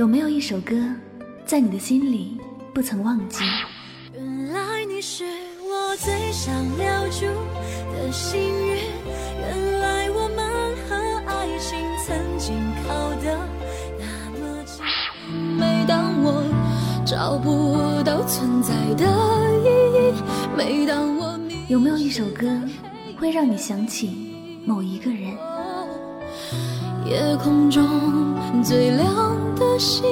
有没有一首歌，在你的心里不曾忘记？原来你是我最想留住的幸运，原来我们和爱情曾经靠得那么近。每当我找不到存在的意义，每当我迷有没有一首歌，会让你想起某一个人？夜空中最亮的星，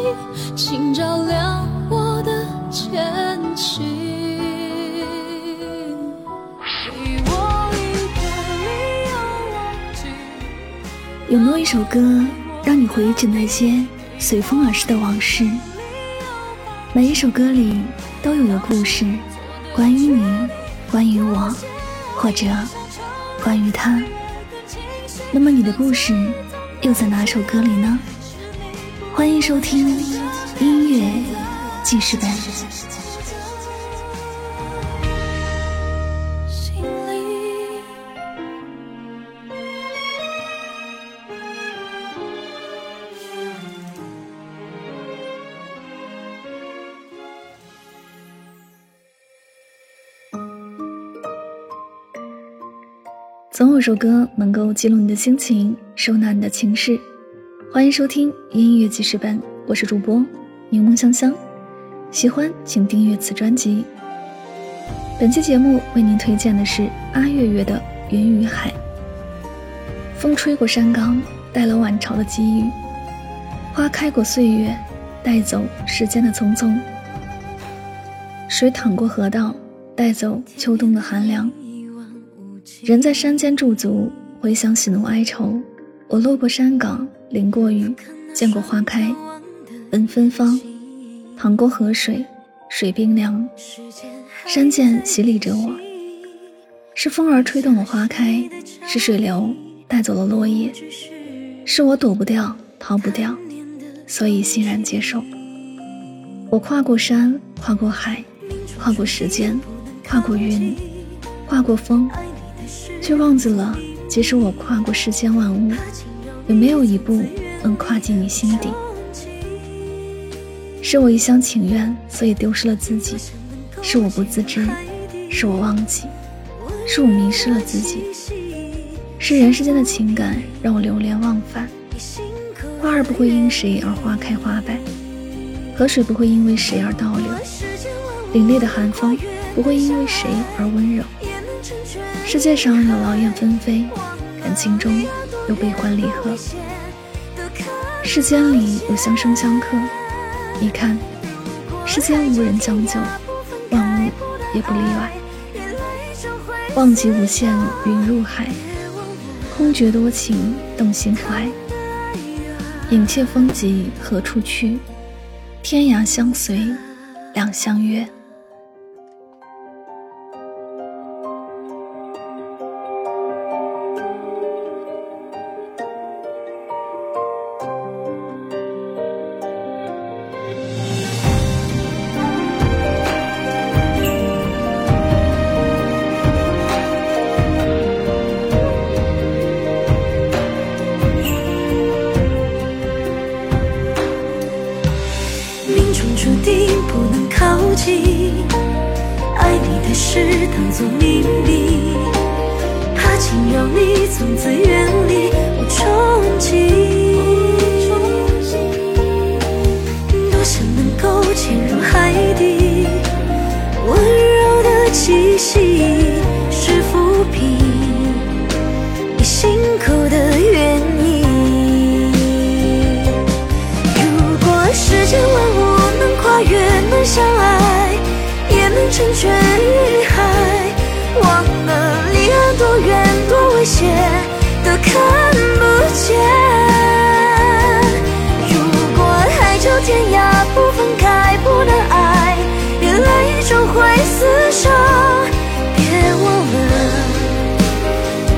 请照亮我的前行。有没有一首歌，让你回忆起那些随风而逝的往事？每一首歌里都有个故事，关于你，关于我，或者关于他。那么你的故事又在哪首歌里呢？欢迎收听音乐记事本。总有首歌能够记录你的心情，收纳你的情绪。欢迎收听音乐记事本，我是主播柠檬香香。喜欢请订阅此专辑。本期节目为您推荐的是阿月月的《云与海》。风吹过山岗，带了晚潮的机遇；花开过岁月，带走时间的匆匆。水淌过河道，带走秋冬的寒凉。人在山间驻足，回想喜怒哀愁。我路过山岗，淋过雨，见过花开，闻芬芳，淌过河水，水冰凉。山涧洗礼着我，是风儿吹动了花开，是水流带走了落叶，是我躲不掉，逃不掉，所以欣然接受。我跨过山，跨过海，跨过时间，跨过云，跨过风。却忘记了，即使我跨过世间万物，也没有一步能跨进你心底。是我一厢情愿，所以丢失了自己；是我不自知，是我忘记，是我迷失了自己。是人世间的情感让我流连忘返。花儿不会因谁而花开花败，河水不会因为谁而倒流，凛冽的寒风不会因为谁而温柔。世界上有劳燕分飞，感情中有悲欢离合，世间里有相生相克。你看，世间无人将就，万物也不例外。忘极无限，云入海，空觉多情，动心怀。影切风急何处去？天涯相随两相约。当作秘密，怕惊扰你，从此远离我憧憬。多想能够潜入海底，温柔的气息是抚平你心口的原因。如果世间万物能跨越，能相爱，也能成全看不见。如果海角天涯不分开，不能爱，原来终会厮守。别忘了，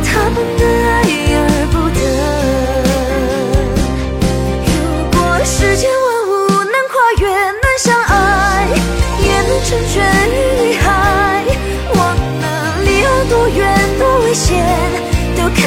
他们的爱而不得。如果世间万物能跨越，能相爱，也能成全于海。忘了离岸多远，多危险，都看